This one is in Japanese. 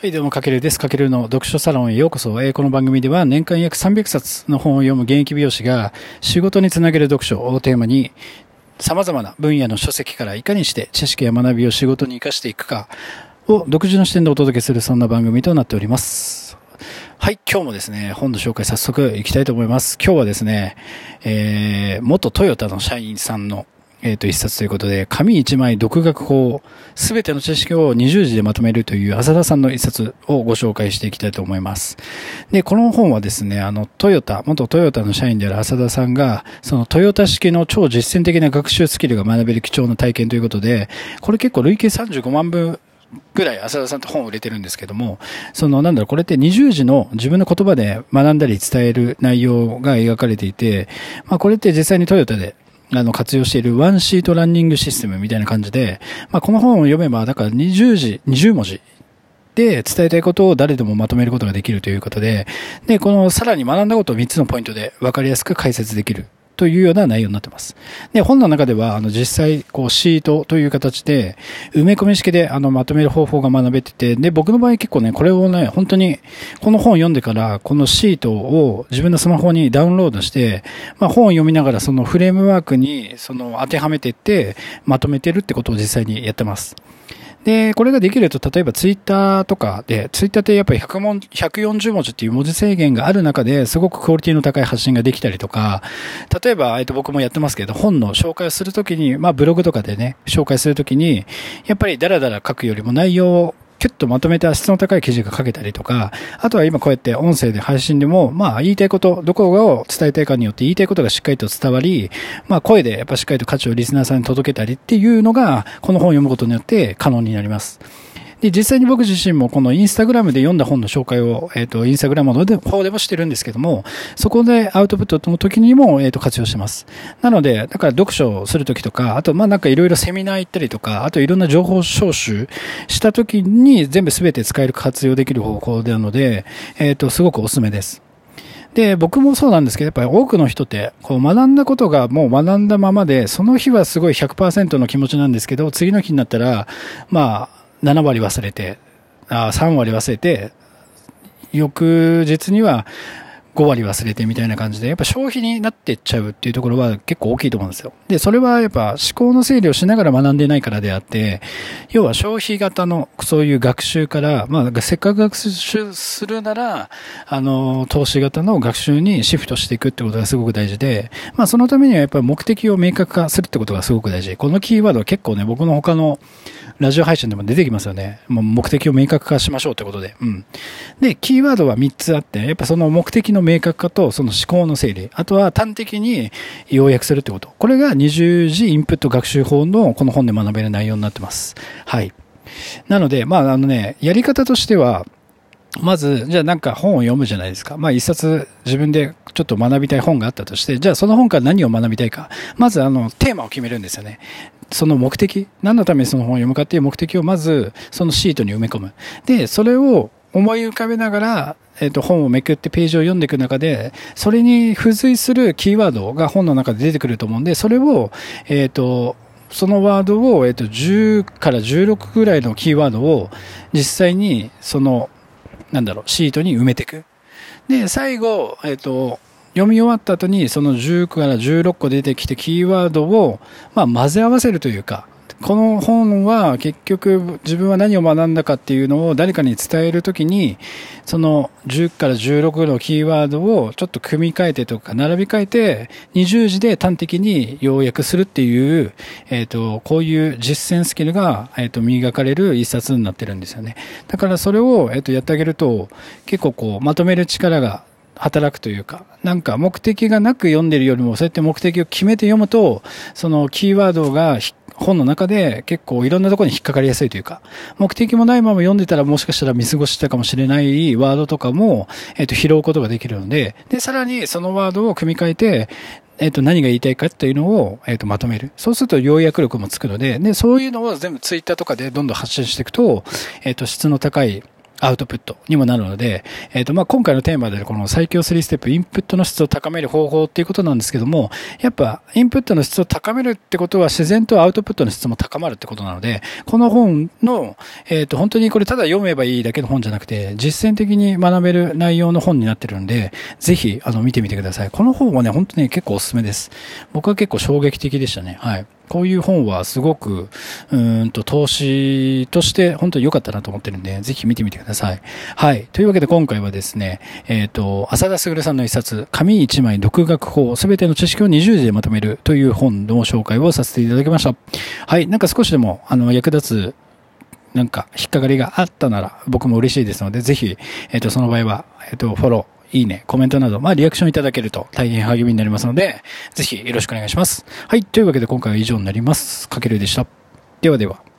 はい、どうも、かけるです。かけるの読書サロンへようこそ。えーこの番組では年間約300冊の本を読む現役美容師が仕事につなげる読書をテーマに様々な分野の書籍からいかにして知識や学びを仕事に活かしていくかを独自の視点でお届けするそんな番組となっております。はい、今日もですね、本の紹介早速いきたいと思います。今日はですね、えー、元トヨタの社員さんのえっ、と、一冊ということで、紙一枚独学法、すべての知識を20字でまとめるという浅田さんの一冊をご紹介していきたいと思います。で、この本はですね、あの、トヨタ、元トヨタの社員である浅田さんが、そのトヨタ式の超実践的な学習スキルが学べる貴重な体験ということで、これ結構累計35万部ぐらい浅田さんと本を売れてるんですけども、そのなんだろう、これって20字の自分の言葉で学んだり伝える内容が描かれていて、まあこれって実際にトヨタであの、活用しているワンシートランニングシステムみたいな感じで、まあ、この本を読めば、だから20字、20文字で伝えたいことを誰でもまとめることができるということで、で、このさらに学んだことを3つのポイントで分かりやすく解説できる。というような内容になってます。で、本の中では、あの、実際、こう、シートという形で、埋め込み式で、あの、まとめる方法が学べてて、で、僕の場合結構ね、これをね、本当に、この本を読んでから、このシートを自分のスマホにダウンロードして、まあ、本を読みながら、そのフレームワークに、その、当てはめてって、まとめてるってことを実際にやってます。で、これができると、例えばツイッターとかで、ツイッターってやっぱり100文140文字っていう文字制限がある中で、すごくクオリティの高い発信ができたりとか、例えば、えっと、僕もやってますけど、本の紹介をするときに、まあ、ブログとかでね、紹介するときに、やっぱりダラダラ書くよりも内容をキュッとまとめた質の高い記事が書けたりとか、あとは今こうやって音声で配信でも、まあ言いたいこと、どこを伝えたいかによって言いたいことがしっかりと伝わり、まあ声でやっぱしっかりと価値をリスナーさんに届けたりっていうのが、この本を読むことによって可能になります。で、実際に僕自身もこのインスタグラムで読んだ本の紹介を、えっ、と、インスタグラムの方でもしてるんですけども、そこでアウトプットの時にも、えっ、と、活用してます。なので、だから読書をする時とか、あと、まなんかいろいろセミナー行ったりとか、あといろんな情報招集した時に全部全て使える活用できる方法なので、えっ、と、すごくおすすめです。で、僕もそうなんですけど、やっぱり多くの人って、こう学んだことがもう学んだままで、その日はすごい100%の気持ちなんですけど、次の日になったら、まあ、7割忘れて、あ3割忘れて、翌日には5割忘れてみたいな感じで、やっぱ消費になってっちゃうっていうところは結構大きいと思うんですよ。で、それはやっぱ思考の整理をしながら学んでないからであって、要は消費型のそういう学習から、まあ、せっかく学習するなら、あの、投資型の学習にシフトしていくってことがすごく大事で、まあ、そのためにはやっぱり目的を明確化するってことがすごく大事。このキーワードは結構ね、僕の他のラジオ配信でも出てきますよね。もう目的を明確化しましょうってことで。うん。で、キーワードは3つあって、やっぱその目的の明確化とその思考の整理。あとは端的に要約するってこと。これが20次インプット学習法のこの本で学べる内容になってます。はい。なので、まああのね、やり方としては、まず、じゃあなんか本を読むじゃないですか。まあ一冊自分でちょっと学びたい本があったとして、じゃあその本から何を学びたいか。まずあの、テーマを決めるんですよね。その目的、何のためにその本を読むかっていう目的をまずそのシートに埋め込む。で、それを思い浮かべながら、えっ、と、本をめくってページを読んでいく中で、それに付随するキーワードが本の中で出てくると思うんで、それを、えっ、と、そのワードを、えっ、と、10から16ぐらいのキーワードを実際に、その、なんだろう、シートに埋めていく。で、最後、えっ、と、読み終わった後にその10から16個出てきてキーワードを、まあ、混ぜ合わせるというか、この本は結局自分は何を学んだかっていうのを誰かに伝えるときに、その10から16のキーワードをちょっと組み替えてとか並び替えて20字で端的に要約するっていう、えっ、と、こういう実践スキルが、えっ、と、磨かれる一冊になってるんですよね。だからそれを、えっ、と、やってあげると結構こうまとめる力が働くというか、なんか目的がなく読んでるよりも、そうやって目的を決めて読むと、そのキーワードが引本の中で結構いろんなところに引っかかりやすいというか、目的もないまま読んでたらもしかしたら見過ごしたかもしれないワードとかも、えっ、と、拾うことができるので、で、さらにそのワードを組み替えて、えっ、と、何が言いたいかっていうのを、えっ、と、まとめる。そうすると要約力もつくので、で、そういうのを全部ツイッターとかでどんどん発信していくと、えっ、と、質の高いアウトプットにもなるので、えっ、ー、と、まあ、今回のテーマでこの最強3ステップ、インプットの質を高める方法っていうことなんですけども、やっぱ、インプットの質を高めるってことは自然とアウトプットの質も高まるってことなので、この本の、えっ、ー、と、本当にこれただ読めばいいだけの本じゃなくて、実践的に学べる内容の本になってるんで、ぜひ、あの、見てみてください。この本はね、本当に結構おすすめです。僕は結構衝撃的でしたね。はい。こういう本はすごく、うんと、投資として本当に良かったなと思ってるんで、ぜひ見てみてください。はい。というわけで今回はですね、えっ、ー、と、浅田卓さんの一冊、紙一枚独学法、すべての知識を20字でまとめるという本の紹介をさせていただきました。はい。なんか少しでも、あの、役立つなんか引っかかりがあったなら僕も嬉しいですので、ぜひ、えっ、ー、と、その場合は、えっ、ー、と、フォロー、いいね、コメントなど、まあ、リアクションいただけると大変励みになりますので、ぜひよろしくお願いします。はい。というわけで今回は以上になります。かけるでした。ではでは。